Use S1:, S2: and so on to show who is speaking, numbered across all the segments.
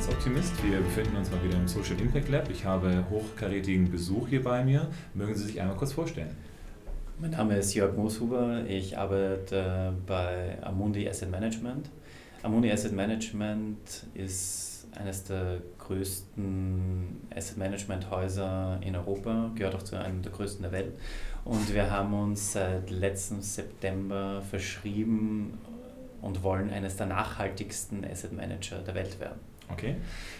S1: Finanzoptimist. Wir befinden uns mal wieder im Social Impact Lab. Ich habe hochkarätigen Besuch hier bei mir. Mögen Sie sich einmal kurz vorstellen?
S2: Mein Name ist Jörg Mooshuber. Ich arbeite bei Amundi Asset Management. Amundi Asset Management ist eines der größten Asset Management Häuser in Europa, gehört auch zu einem der größten der Welt. Und wir haben uns seit letztem September verschrieben, und wollen eines der nachhaltigsten Asset Manager der Welt werden.
S1: Okay,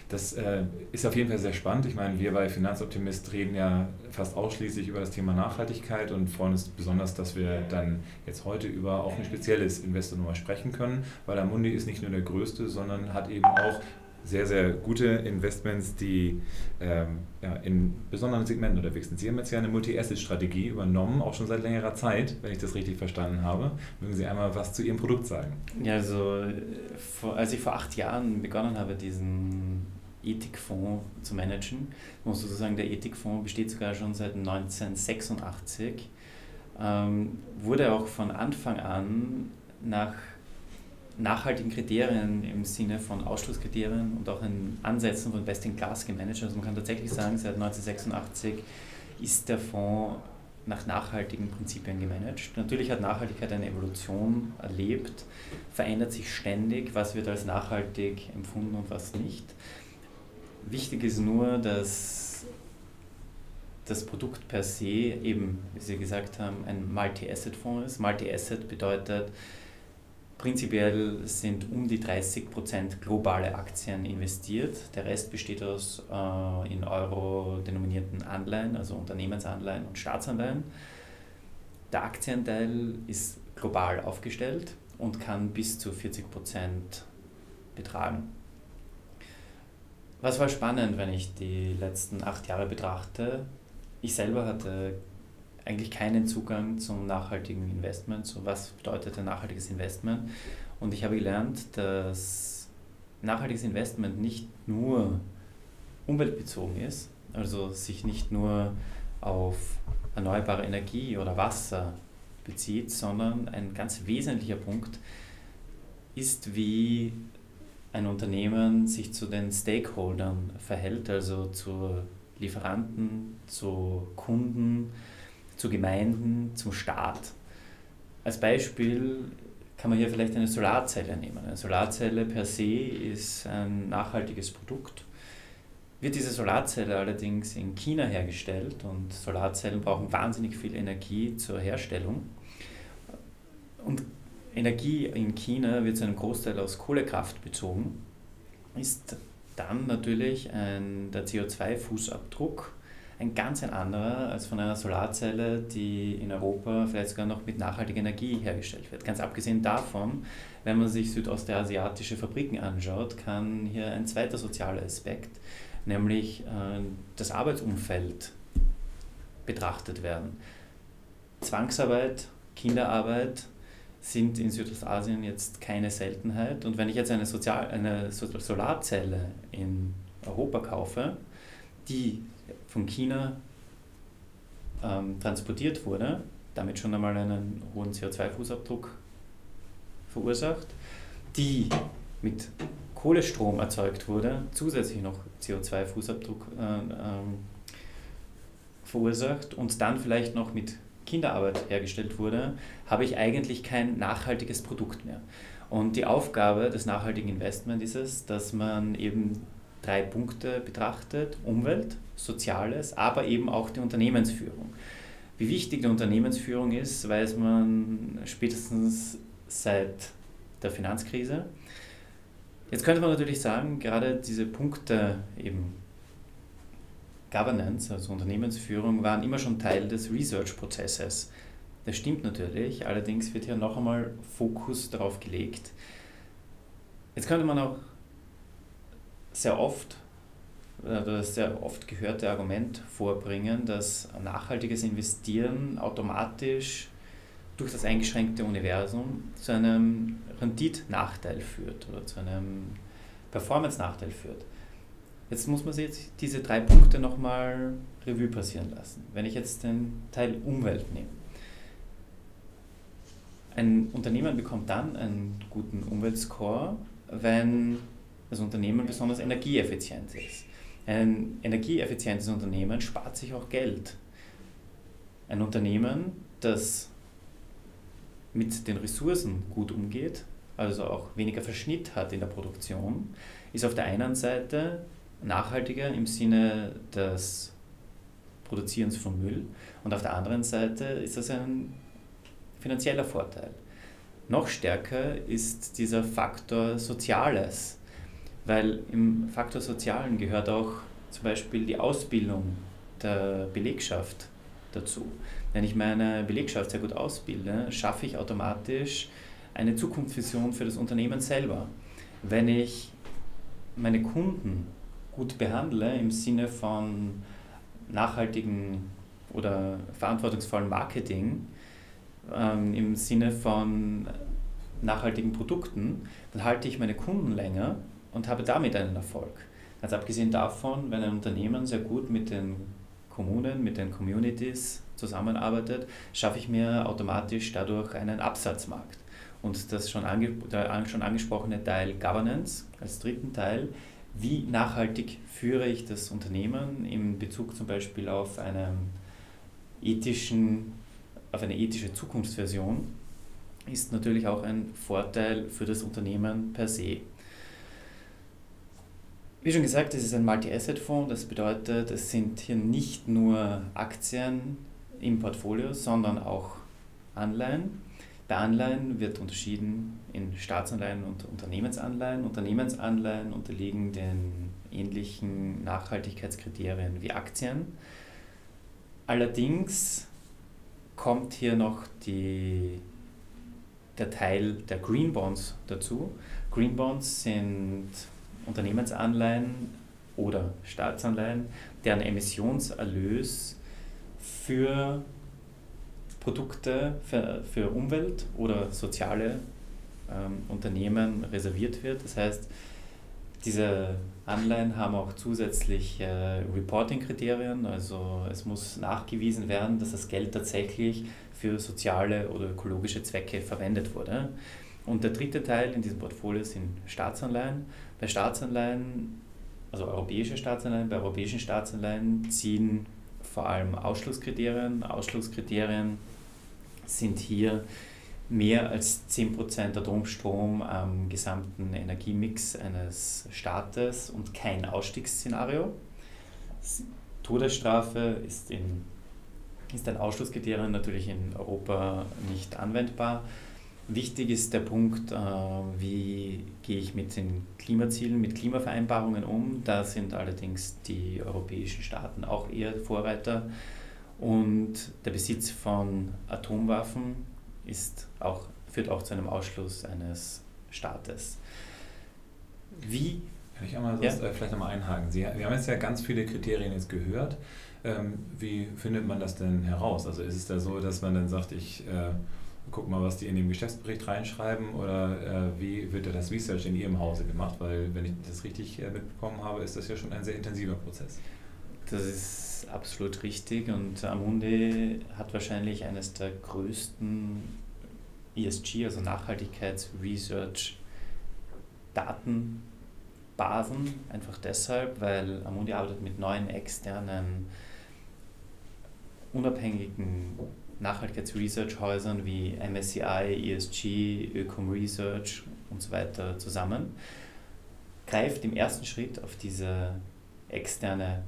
S1: das äh, ist auf jeden Fall sehr spannend. Ich meine, wir bei Finanzoptimist reden ja fast ausschließlich über das Thema Nachhaltigkeit und freuen uns besonders, dass wir dann jetzt heute über auch ein spezielles Investornummer sprechen können, weil Amundi ist nicht nur der größte, sondern hat eben auch sehr, sehr gute Investments, die ähm, ja, in besonderen Segmenten unterwegs sind. Sie haben jetzt ja eine Multi-Asset-Strategie übernommen, auch schon seit längerer Zeit, wenn ich das richtig verstanden habe. Mögen Sie einmal was zu Ihrem Produkt sagen?
S2: Ja, also vor, als ich vor acht Jahren begonnen habe, diesen Ethikfonds zu managen, muss sozusagen der Ethikfonds besteht sogar schon seit 1986, ähm, wurde auch von Anfang an nach nachhaltigen Kriterien im Sinne von Ausschlusskriterien und auch in Ansätzen von Best-in-Class gemanagt. Also man kann tatsächlich sagen, seit 1986 ist der Fonds nach nachhaltigen Prinzipien gemanagt. Natürlich hat Nachhaltigkeit eine Evolution erlebt, verändert sich ständig, was wird als nachhaltig empfunden und was nicht. Wichtig ist nur, dass das Produkt per se eben, wie Sie gesagt haben, ein Multi-Asset-Fonds ist. Multi-Asset bedeutet, Prinzipiell sind um die 30% globale Aktien investiert. Der Rest besteht aus äh, in Euro denominierten Anleihen, also Unternehmensanleihen und Staatsanleihen. Der Aktienteil ist global aufgestellt und kann bis zu 40% betragen. Was war spannend, wenn ich die letzten acht Jahre betrachte? Ich selber hatte eigentlich keinen Zugang zum nachhaltigen Investment. So was bedeutet ein nachhaltiges Investment? Und ich habe gelernt, dass nachhaltiges Investment nicht nur umweltbezogen ist, also sich nicht nur auf erneuerbare Energie oder Wasser bezieht, sondern ein ganz wesentlicher Punkt ist, wie ein Unternehmen sich zu den Stakeholdern verhält, also zu Lieferanten, zu Kunden, zu Gemeinden, zum Staat. Als Beispiel kann man hier vielleicht eine Solarzelle nehmen. Eine Solarzelle per se ist ein nachhaltiges Produkt. Wird diese Solarzelle allerdings in China hergestellt und Solarzellen brauchen wahnsinnig viel Energie zur Herstellung. Und Energie in China wird zu einem Großteil aus Kohlekraft bezogen, ist dann natürlich ein, der CO2-Fußabdruck ein ganz ein anderer als von einer Solarzelle, die in Europa vielleicht sogar noch mit nachhaltiger Energie hergestellt wird. Ganz abgesehen davon, wenn man sich südostasiatische Fabriken anschaut, kann hier ein zweiter sozialer Aspekt, nämlich äh, das Arbeitsumfeld betrachtet werden. Zwangsarbeit, Kinderarbeit sind in Südostasien jetzt keine Seltenheit. Und wenn ich jetzt eine, Sozial eine Solarzelle in Europa kaufe, die von China ähm, transportiert wurde, damit schon einmal einen hohen CO2-Fußabdruck verursacht, die mit Kohlestrom erzeugt wurde, zusätzlich noch CO2-Fußabdruck äh, ähm, verursacht und dann vielleicht noch mit Kinderarbeit hergestellt wurde, habe ich eigentlich kein nachhaltiges Produkt mehr. Und die Aufgabe des nachhaltigen Investments ist es, dass man eben drei Punkte betrachtet, Umwelt, Soziales, aber eben auch die Unternehmensführung. Wie wichtig die Unternehmensführung ist, weiß man spätestens seit der Finanzkrise. Jetzt könnte man natürlich sagen, gerade diese Punkte eben Governance, also Unternehmensführung, waren immer schon Teil des Research-Prozesses. Das stimmt natürlich, allerdings wird hier noch einmal Fokus darauf gelegt. Jetzt könnte man auch sehr oft das sehr oft gehörte Argument vorbringen, dass nachhaltiges Investieren automatisch durch das eingeschränkte Universum zu einem Renditnachteil führt oder zu einem Performance-Nachteil führt. Jetzt muss man sich jetzt diese drei Punkte nochmal Revue passieren lassen. Wenn ich jetzt den Teil Umwelt nehme. Ein Unternehmen bekommt dann einen guten Umweltscore, wenn das Unternehmen besonders energieeffizient ist. Ein energieeffizientes Unternehmen spart sich auch Geld. Ein Unternehmen, das mit den Ressourcen gut umgeht, also auch weniger Verschnitt hat in der Produktion, ist auf der einen Seite nachhaltiger im Sinne des Produzierens von Müll und auf der anderen Seite ist das ein finanzieller Vorteil. Noch stärker ist dieser Faktor Soziales, weil im Faktor Sozialen gehört auch zum Beispiel die Ausbildung der Belegschaft dazu. Wenn ich meine Belegschaft sehr gut ausbilde, schaffe ich automatisch eine Zukunftsvision für das Unternehmen selber. Wenn ich meine Kunden gut behandle im Sinne von nachhaltigen oder verantwortungsvollen Marketing, ähm, im Sinne von nachhaltigen Produkten, dann halte ich meine Kunden länger und habe damit einen Erfolg. Ganz abgesehen davon, wenn ein Unternehmen sehr gut mit den Kommunen, mit den Communities zusammenarbeitet, schaffe ich mir automatisch dadurch einen Absatzmarkt. Und das schon, ange der schon angesprochene Teil Governance als dritten Teil, wie nachhaltig führe ich das Unternehmen in Bezug zum Beispiel auf, einen ethischen, auf eine ethische Zukunftsversion, ist natürlich auch ein Vorteil für das Unternehmen per se. Wie schon gesagt, es ist ein Multi-Asset-Fonds, das bedeutet, es sind hier nicht nur Aktien im Portfolio, sondern auch Anleihen. Bei Anleihen wird unterschieden in Staatsanleihen und Unternehmensanleihen. Unternehmensanleihen unterliegen den ähnlichen Nachhaltigkeitskriterien wie Aktien. Allerdings kommt hier noch die, der Teil der Green Bonds dazu. Green Bonds sind Unternehmensanleihen oder Staatsanleihen, deren Emissionserlös für Produkte für, für Umwelt oder soziale ähm, Unternehmen reserviert wird. Das heißt, diese Anleihen haben auch zusätzlich äh, Reporting-Kriterien, also es muss nachgewiesen werden, dass das Geld tatsächlich für soziale oder ökologische Zwecke verwendet wurde. Und der dritte Teil in diesem Portfolio sind Staatsanleihen. Bei Staatsanleihen, also europäische Staatsanleihen, bei europäischen Staatsanleihen ziehen vor allem Ausschlusskriterien. Ausschlusskriterien sind hier mehr als 10% Atomstrom am gesamten Energiemix eines Staates und kein Ausstiegsszenario. Todesstrafe ist, in, ist ein Ausschlusskriterium natürlich in Europa nicht anwendbar. Wichtig ist der Punkt, äh, wie gehe ich mit den Klimazielen, mit Klimavereinbarungen um. Da sind allerdings die europäischen Staaten auch eher Vorreiter. Und der Besitz von Atomwaffen ist auch, führt auch zu einem Ausschluss eines Staates.
S1: Wie? Kann ich einmal ja? Äh, vielleicht nochmal einhaken? Sie, wir haben jetzt ja ganz viele Kriterien jetzt gehört. Ähm, wie findet man das denn heraus? Also ist es da so, dass man dann sagt, ich guck mal, was die in den Geschäftsbericht reinschreiben oder äh, wie wird das Research in Ihrem Hause gemacht? Weil, wenn ich das richtig äh, mitbekommen habe, ist das ja schon ein sehr intensiver Prozess.
S2: Das ist absolut richtig und Amundi hat wahrscheinlich eines der größten ESG, also Nachhaltigkeitsresearch Datenbasen, einfach deshalb, weil Amundi arbeitet mit neuen externen unabhängigen Nachhaltigkeitsresearch-Häusern wie MSCI, ESG, Ökom Research und so weiter zusammen, greift im ersten Schritt auf diese externe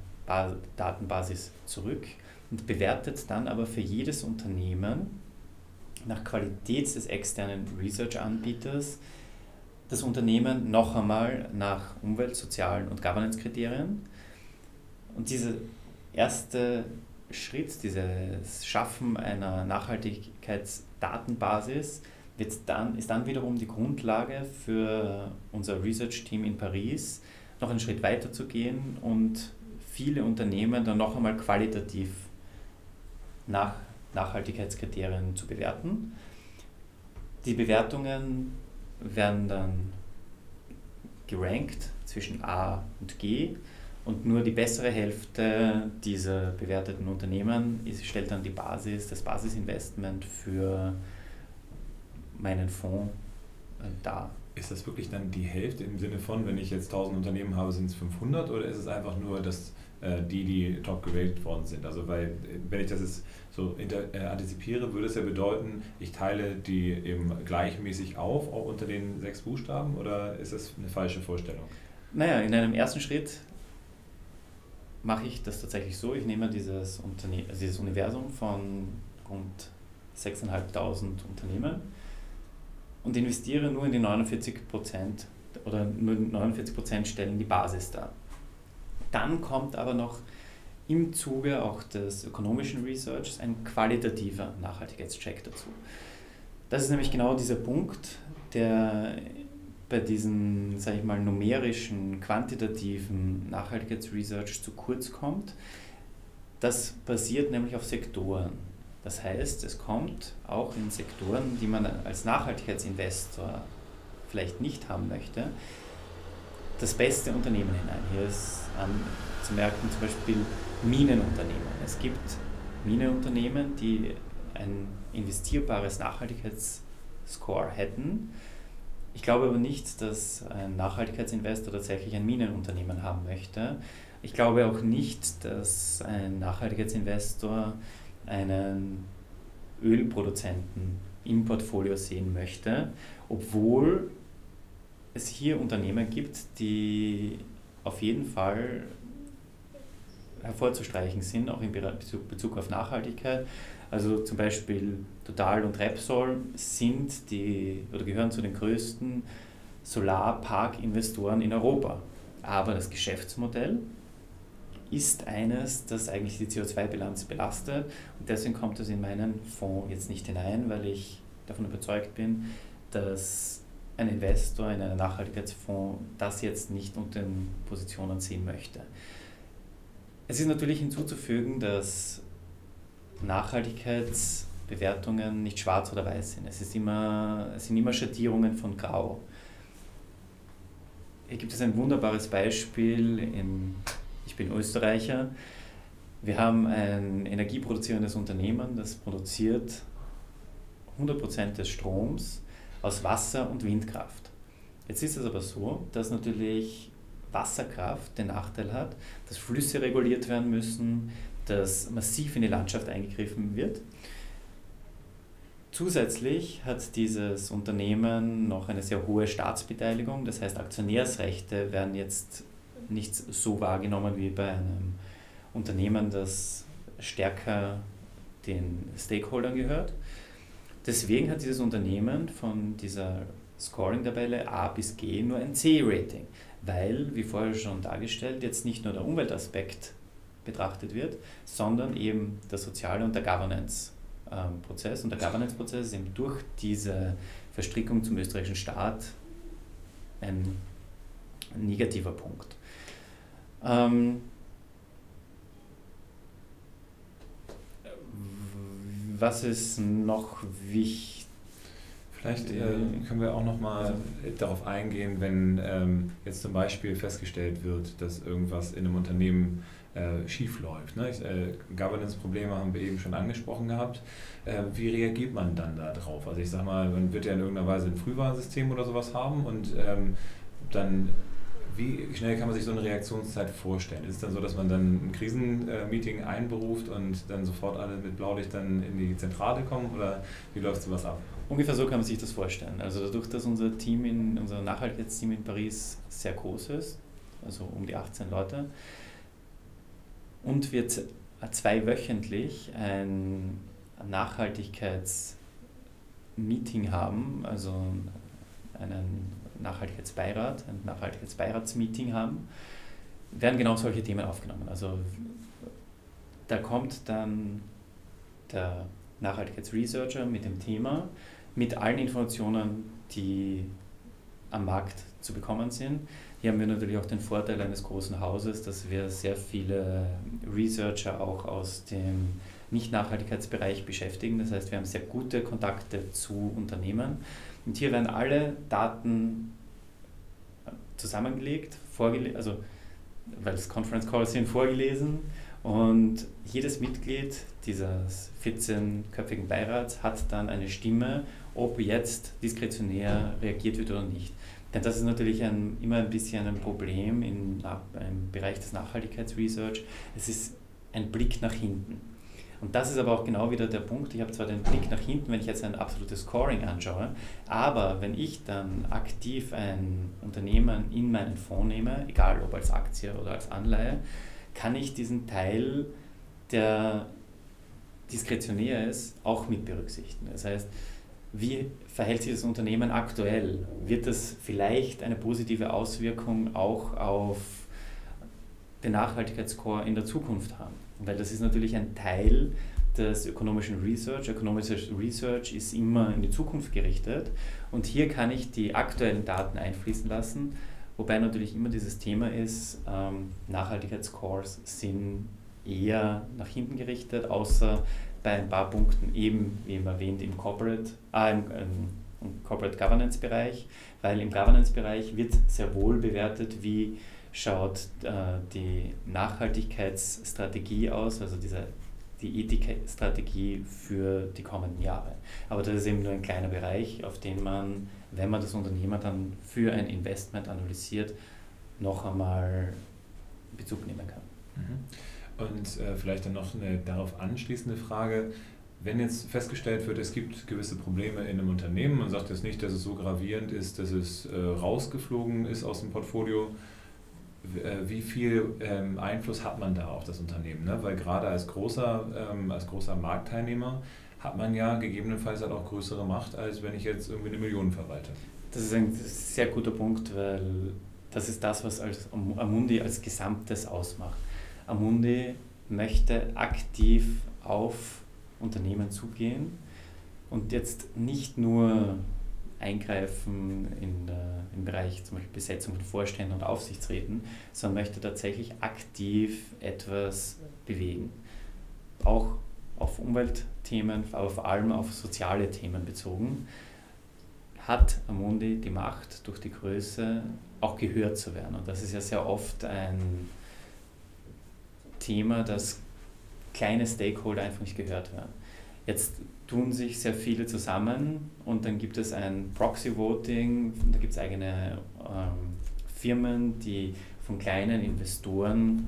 S2: Datenbasis zurück und bewertet dann aber für jedes Unternehmen nach Qualität des externen Research-Anbieters das Unternehmen noch einmal nach Umwelt-, Sozialen und Governance-Kriterien. Und dieser erste Schritt, dieses Schaffen einer Nachhaltigkeitsdatenbasis, wird dann, ist dann wiederum die Grundlage für unser Research-Team in Paris, noch einen Schritt weiter zu gehen und viele Unternehmen dann noch einmal qualitativ nach Nachhaltigkeitskriterien zu bewerten. Die Bewertungen werden dann gerankt zwischen A und G und nur die bessere Hälfte dieser bewerteten Unternehmen ist, stellt dann die Basis, das Basisinvestment für meinen Fonds äh, dar.
S1: ist das wirklich dann die Hälfte im Sinne von, wenn ich jetzt 1000 Unternehmen habe, sind es 500 oder ist es einfach nur, dass äh, die, die top gewählt worden sind? Also, weil, äh, wenn ich das jetzt so antizipiere, würde es ja bedeuten, ich teile die eben gleichmäßig auf, auch unter den sechs Buchstaben, oder ist das eine falsche Vorstellung?
S2: Naja, in einem ersten Schritt mache ich das tatsächlich so, ich nehme dieses, Unterne also dieses Universum von rund 6.500 Unternehmen und investiere nur in die 49 Prozent oder nur 49 Prozent stellen die Basis dar. Dann kommt aber noch im Zuge auch des ökonomischen Researchs ein qualitativer Nachhaltigkeitscheck dazu. Das ist nämlich genau dieser Punkt, der bei diesen, sage ich mal, numerischen, quantitativen Nachhaltigkeitsresearch zu kurz kommt. Das basiert nämlich auf Sektoren. Das heißt, es kommt auch in Sektoren, die man als Nachhaltigkeitsinvestor vielleicht nicht haben möchte, das beste Unternehmen hinein. Hier ist ähm, zu merken zum Beispiel Minenunternehmen. Es gibt Minenunternehmen, die ein investierbares Nachhaltigkeitsscore hätten. Ich glaube aber nicht, dass ein Nachhaltigkeitsinvestor tatsächlich ein Minenunternehmen haben möchte. Ich glaube auch nicht, dass ein Nachhaltigkeitsinvestor einen Ölproduzenten im Portfolio sehen möchte, obwohl es hier Unternehmen gibt, die auf jeden Fall hervorzustreichen sind, auch in Bezug auf Nachhaltigkeit. Also zum Beispiel Total und Repsol sind die oder gehören zu den größten Solarpark-Investoren in Europa. Aber das Geschäftsmodell ist eines, das eigentlich die CO2-Bilanz belastet. Und deswegen kommt es in meinen Fonds jetzt nicht hinein, weil ich davon überzeugt bin, dass ein Investor in einem Nachhaltigkeitsfonds das jetzt nicht unter den Positionen sehen möchte. Es ist natürlich hinzuzufügen, dass Nachhaltigkeitsbewertungen nicht schwarz oder weiß sind. Es, ist immer, es sind immer Schattierungen von Grau. Hier gibt es ein wunderbares Beispiel in ich bin Österreicher. Wir haben ein energieproduzierendes Unternehmen, das produziert 100% des Stroms aus Wasser- und Windkraft. Jetzt ist es aber so, dass natürlich Wasserkraft den Nachteil hat, dass Flüsse reguliert werden müssen, dass massiv in die Landschaft eingegriffen wird. Zusätzlich hat dieses Unternehmen noch eine sehr hohe Staatsbeteiligung, das heißt Aktionärsrechte werden jetzt nicht so wahrgenommen wie bei einem Unternehmen, das stärker den Stakeholdern gehört. Deswegen hat dieses Unternehmen von dieser Scoring-Tabelle A bis G nur ein C-Rating, weil, wie vorher schon dargestellt, jetzt nicht nur der Umweltaspekt betrachtet wird, sondern eben der soziale und der Governance-Prozess. Und der Governance-Prozess ist eben durch diese Verstrickung zum österreichischen Staat ein negativer Punkt. Ähm, was ist noch wichtig?
S1: Vielleicht äh, können wir auch noch mal darauf eingehen, wenn ähm, jetzt zum Beispiel festgestellt wird, dass irgendwas in einem Unternehmen äh, schief läuft. Ne? Äh, Governance-Probleme haben wir eben schon angesprochen gehabt. Äh, wie reagiert man dann darauf? Also ich sage mal, man wird ja in irgendeiner Weise ein Frühwarnsystem oder sowas haben und ähm, dann wie schnell kann man sich so eine Reaktionszeit vorstellen? Ist es dann so, dass man dann ein Krisenmeeting einberuft und dann sofort alle mit Blaulicht dann in die Zentrale kommen oder wie läuft sowas ab?
S2: Ungefähr so kann man sich das vorstellen. Also dadurch, dass unser Team in, unser Nachhaltigkeitsteam in Paris sehr groß ist, also um die 18 Leute, und wir zweiwöchentlich ein Nachhaltigkeitsmeeting haben, also einen Nachhaltigkeitsbeirat, ein Nachhaltigkeitsbeiratsmeeting haben, werden genau solche Themen aufgenommen. Also da kommt dann der Nachhaltigkeitsresearcher mit dem Thema, mit allen Informationen, die am Markt zu bekommen sind. Hier haben wir natürlich auch den Vorteil eines großen Hauses, dass wir sehr viele Researcher auch aus dem Nicht-Nachhaltigkeitsbereich beschäftigen. Das heißt, wir haben sehr gute Kontakte zu Unternehmen und hier werden alle Daten zusammengelegt, vorgele also weil es Conference Calls sind, vorgelesen Und jedes Mitglied dieses 14-köpfigen Beirats hat dann eine Stimme, ob jetzt diskretionär reagiert wird oder nicht. Denn das ist natürlich ein, immer ein bisschen ein Problem im, im Bereich des Nachhaltigkeitsresearch. Es ist ein Blick nach hinten. Und das ist aber auch genau wieder der Punkt. Ich habe zwar den Blick nach hinten, wenn ich jetzt ein absolutes Scoring anschaue, aber wenn ich dann aktiv ein Unternehmen in meinen Fonds nehme, egal ob als Aktie oder als Anleihe, kann ich diesen Teil, der diskretionär ist, auch mit berücksichtigen. Das heißt, wie verhält sich das Unternehmen aktuell? Wird das vielleicht eine positive Auswirkung auch auf den Nachhaltigkeitsscore in der Zukunft haben? Weil das ist natürlich ein Teil des ökonomischen Research. Ökonomisches Research ist immer in die Zukunft gerichtet und hier kann ich die aktuellen Daten einfließen lassen, wobei natürlich immer dieses Thema ist, ähm, Nachhaltigkeitsscores sind eher nach hinten gerichtet, außer bei ein paar Punkten eben, wie eben erwähnt, im Corporate, äh, im, im Corporate Governance Bereich, weil im Governance Bereich wird sehr wohl bewertet, wie schaut äh, die Nachhaltigkeitsstrategie aus, also diese, die Ethikstrategie für die kommenden Jahre. Aber das ist eben nur ein kleiner Bereich, auf den man, wenn man das Unternehmen dann für ein Investment analysiert, noch einmal Bezug nehmen kann.
S1: Mhm. Und äh, vielleicht dann noch eine darauf anschließende Frage. Wenn jetzt festgestellt wird, es gibt gewisse Probleme in einem Unternehmen, man sagt jetzt nicht, dass es so gravierend ist, dass es äh, rausgeflogen ist aus dem Portfolio, äh, wie viel ähm, Einfluss hat man da auf das Unternehmen? Ne? Weil gerade als großer, ähm, als großer Marktteilnehmer hat man ja gegebenenfalls halt auch größere Macht, als wenn ich jetzt irgendwie eine Million verwalte.
S2: Das ist ein sehr guter Punkt, weil das ist das, was als Amundi als Gesamtes ausmacht. Amundi möchte aktiv auf Unternehmen zugehen und jetzt nicht nur eingreifen in der, im Bereich zum Beispiel Besetzung von Vorständen und Aufsichtsräten, sondern möchte tatsächlich aktiv etwas bewegen. Auch auf Umweltthemen, aber vor allem auf soziale Themen bezogen, hat Amundi die Macht, durch die Größe auch gehört zu werden. Und das ist ja sehr oft ein Thema, dass kleine Stakeholder einfach nicht gehört werden. Jetzt tun sich sehr viele zusammen und dann gibt es ein Proxy-Voting, da gibt es eigene ähm, Firmen, die von kleinen Investoren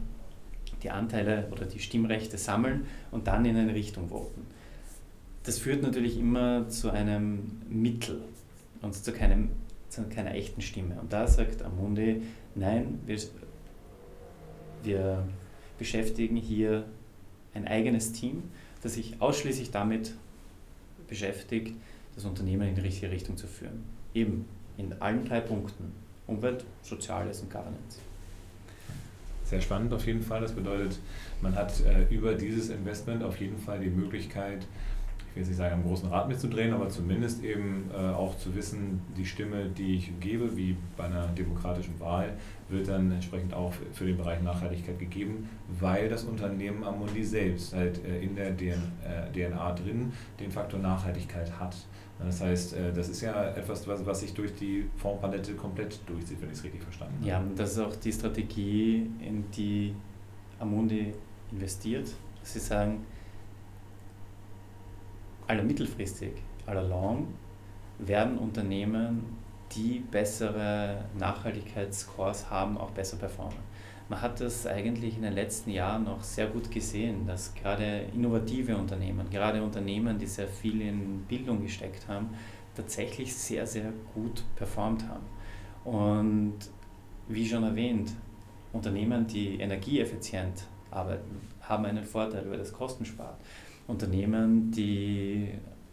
S2: die Anteile oder die Stimmrechte sammeln und dann in eine Richtung voten. Das führt natürlich immer zu einem Mittel und zu, keinem, zu keiner echten Stimme. Und da sagt Amundi, nein, wir, wir beschäftigen hier ein eigenes Team, das sich ausschließlich damit beschäftigt, das Unternehmen in die richtige Richtung zu führen. Eben in allen drei Punkten. Umwelt, Soziales und Governance.
S1: Sehr spannend auf jeden Fall. Das bedeutet, man hat äh, über dieses Investment auf jeden Fall die Möglichkeit, ich will jetzt nicht sagen, am großen Rad mitzudrehen, aber zumindest eben äh, auch zu wissen, die Stimme, die ich gebe, wie bei einer demokratischen Wahl, wird dann entsprechend auch für den Bereich Nachhaltigkeit gegeben, weil das Unternehmen Amundi selbst halt äh, in der DNA äh, drin den Faktor Nachhaltigkeit hat. Das heißt, äh, das ist ja etwas, was, was sich durch die Fondspalette komplett durchzieht, wenn ich es richtig verstanden habe.
S2: Ja, das ist auch die Strategie, in die Amundi investiert. Sie sagen, aller mittelfristig, aller long, werden Unternehmen, die bessere Nachhaltigkeitsscores haben, auch besser performen. Man hat das eigentlich in den letzten Jahren noch sehr gut gesehen, dass gerade innovative Unternehmen, gerade Unternehmen, die sehr viel in Bildung gesteckt haben, tatsächlich sehr, sehr gut performt haben. Und wie schon erwähnt, Unternehmen, die energieeffizient arbeiten, haben einen Vorteil, weil das Kosten spart. Unternehmen, die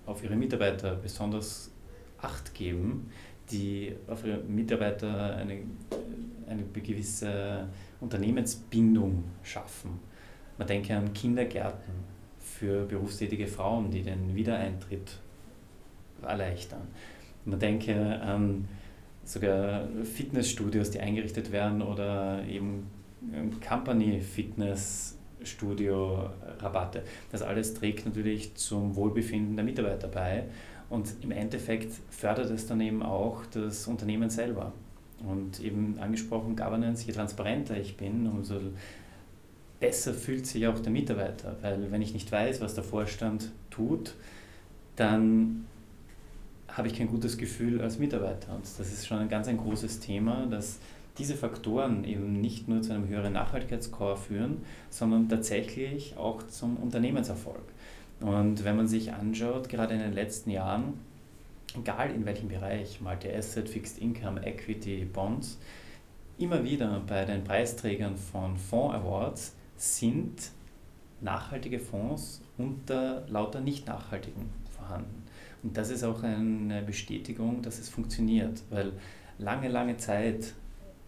S2: auf ihre Mitarbeiter besonders Acht geben, die auf ihre Mitarbeiter eine, eine gewisse Unternehmensbindung schaffen. Man denke an Kindergärten für berufstätige Frauen, die den Wiedereintritt erleichtern. Man denke an sogar Fitnessstudios, die eingerichtet werden oder eben Company Fitness Studio, Rabatte. Das alles trägt natürlich zum Wohlbefinden der Mitarbeiter bei und im Endeffekt fördert es dann eben auch das Unternehmen selber. Und eben angesprochen, Governance, je transparenter ich bin, umso besser fühlt sich auch der Mitarbeiter, weil wenn ich nicht weiß, was der Vorstand tut, dann habe ich kein gutes Gefühl als Mitarbeiter. Und das ist schon ein ganz ein großes Thema, dass diese Faktoren eben nicht nur zu einem höheren Nachhaltigkeitsscore führen, sondern tatsächlich auch zum Unternehmenserfolg. Und wenn man sich anschaut, gerade in den letzten Jahren, egal in welchem Bereich, Multi-Asset, Fixed Income, Equity, Bonds, immer wieder bei den Preisträgern von Fonds Awards sind nachhaltige Fonds unter lauter nicht nachhaltigen vorhanden. Und das ist auch eine Bestätigung, dass es funktioniert, weil lange, lange Zeit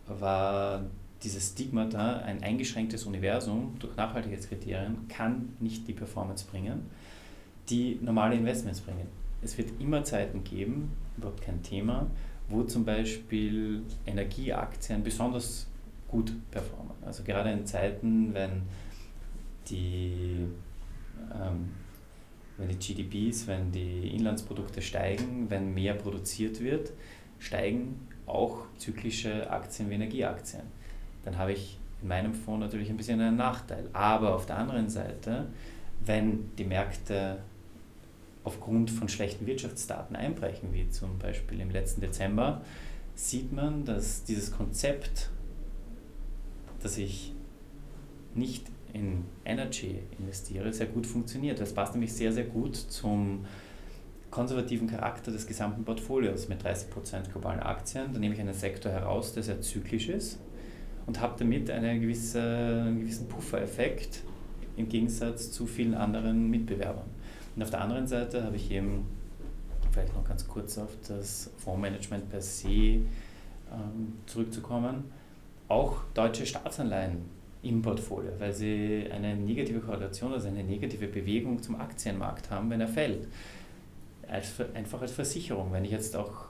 S2: war dieses Stigma da, ein eingeschränktes Universum durch Nachhaltigkeitskriterien kann nicht die Performance bringen, die normale Investments bringen. Es wird immer Zeiten geben, überhaupt kein Thema, wo zum Beispiel Energieaktien besonders gut performen. Also gerade in Zeiten, wenn die ähm, wenn die GDPs, wenn die Inlandsprodukte steigen, wenn mehr produziert wird, steigen auch zyklische Aktien wie Energieaktien. Dann habe ich in meinem Fonds natürlich ein bisschen einen Nachteil. Aber auf der anderen Seite, wenn die Märkte aufgrund von schlechten Wirtschaftsdaten einbrechen, wie zum Beispiel im letzten Dezember, sieht man, dass dieses Konzept, dass ich nicht in Energy investiere, sehr gut funktioniert. Das passt nämlich sehr, sehr gut zum konservativen Charakter des gesamten Portfolios mit 30% globalen Aktien. Da nehme ich einen Sektor heraus, der sehr zyklisch ist und habe damit eine gewisse, einen gewissen Puffereffekt im Gegensatz zu vielen anderen Mitbewerbern. Und auf der anderen Seite habe ich eben, vielleicht noch ganz kurz auf das Fondsmanagement per se ähm, zurückzukommen, auch deutsche Staatsanleihen im Portfolio, weil sie eine negative Korrelation, also eine negative Bewegung zum Aktienmarkt haben, wenn er fällt. Als, einfach als Versicherung. Wenn ich jetzt auch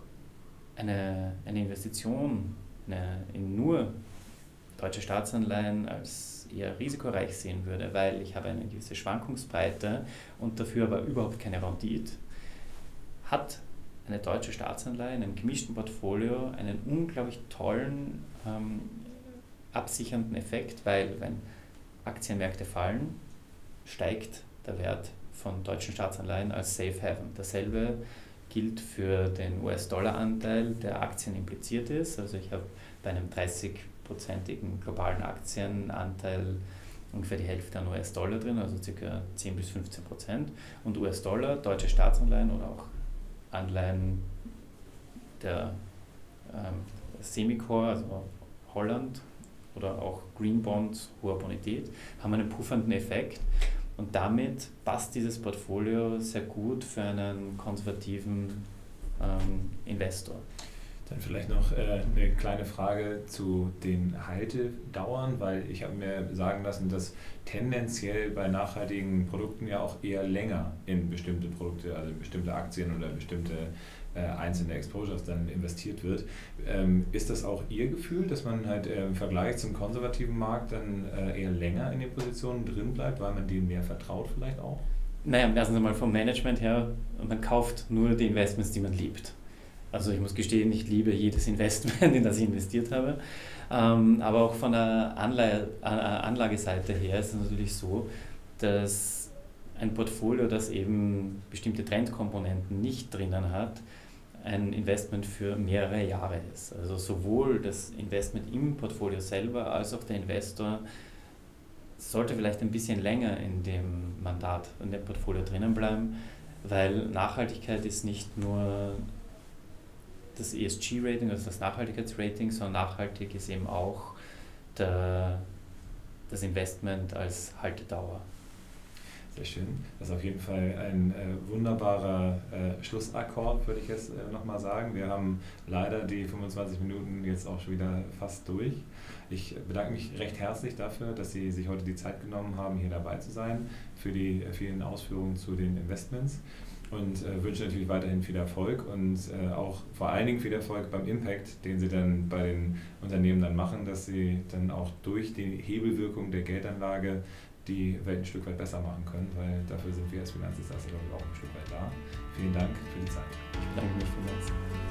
S2: eine, eine Investition eine, in nur deutsche Staatsanleihen als eher risikoreich sehen würde, weil ich habe eine gewisse Schwankungsbreite und dafür aber überhaupt keine Rendite, hat eine deutsche Staatsanleihe in einem gemischten Portfolio einen unglaublich tollen ähm, absichernden Effekt, weil wenn Aktienmärkte fallen, steigt der Wert von deutschen Staatsanleihen als Safe Haven. Dasselbe gilt für den US-Dollar-Anteil, der Aktien impliziert ist. Also ich habe bei einem 30-prozentigen globalen Aktienanteil ungefähr die Hälfte an US-Dollar drin, also ca. 10 bis 15 Prozent. Und US-Dollar, deutsche Staatsanleihen oder auch Anleihen der ähm, Semicore, also Holland, oder auch Green Bonds hoher Bonität, haben einen puffernden Effekt und damit passt dieses Portfolio sehr gut für einen konservativen ähm, Investor.
S1: Dann vielleicht noch äh, eine kleine Frage zu den Haltedauern, weil ich habe mir sagen lassen, dass tendenziell bei nachhaltigen Produkten ja auch eher länger in bestimmte Produkte, also bestimmte Aktien oder bestimmte einzelne Exposures dann investiert wird. Ähm, ist das auch Ihr Gefühl, dass man halt äh, im Vergleich zum konservativen Markt dann äh, eher länger in den Positionen drin bleibt, weil man denen mehr vertraut vielleicht auch?
S2: Naja, erstens einmal vom Management her, man kauft nur die Investments, die man liebt. Also ich muss gestehen, ich liebe jedes Investment, in das ich investiert habe. Ähm, aber auch von der Anlage, Anlageseite her ist es natürlich so, dass ein Portfolio, das eben bestimmte Trendkomponenten nicht drinnen hat, ein Investment für mehrere Jahre ist. Also sowohl das Investment im Portfolio selber als auch der Investor sollte vielleicht ein bisschen länger in dem Mandat, in dem Portfolio drinnen bleiben, weil Nachhaltigkeit ist nicht nur das ESG-Rating, also das Nachhaltigkeitsrating, sondern nachhaltig ist eben auch der, das Investment als Haltedauer.
S1: Sehr schön. Das ist auf jeden Fall ein äh, wunderbarer äh, Schlussakkord, würde ich jetzt äh, nochmal sagen. Wir haben leider die 25 Minuten jetzt auch schon wieder fast durch. Ich bedanke mich recht herzlich dafür, dass Sie sich heute die Zeit genommen haben, hier dabei zu sein, für die vielen Ausführungen zu den Investments und äh, wünsche natürlich weiterhin viel Erfolg und äh, auch vor allen Dingen viel Erfolg beim Impact, den Sie dann bei den Unternehmen dann machen, dass Sie dann auch durch die Hebelwirkung der Geldanlage die Welt ein Stück weit besser machen können, weil dafür sind wir als Finanzdienstleister, auch ein Stück weit da. Vielen Dank für die Zeit.
S2: Ich bedanke mich vielmals.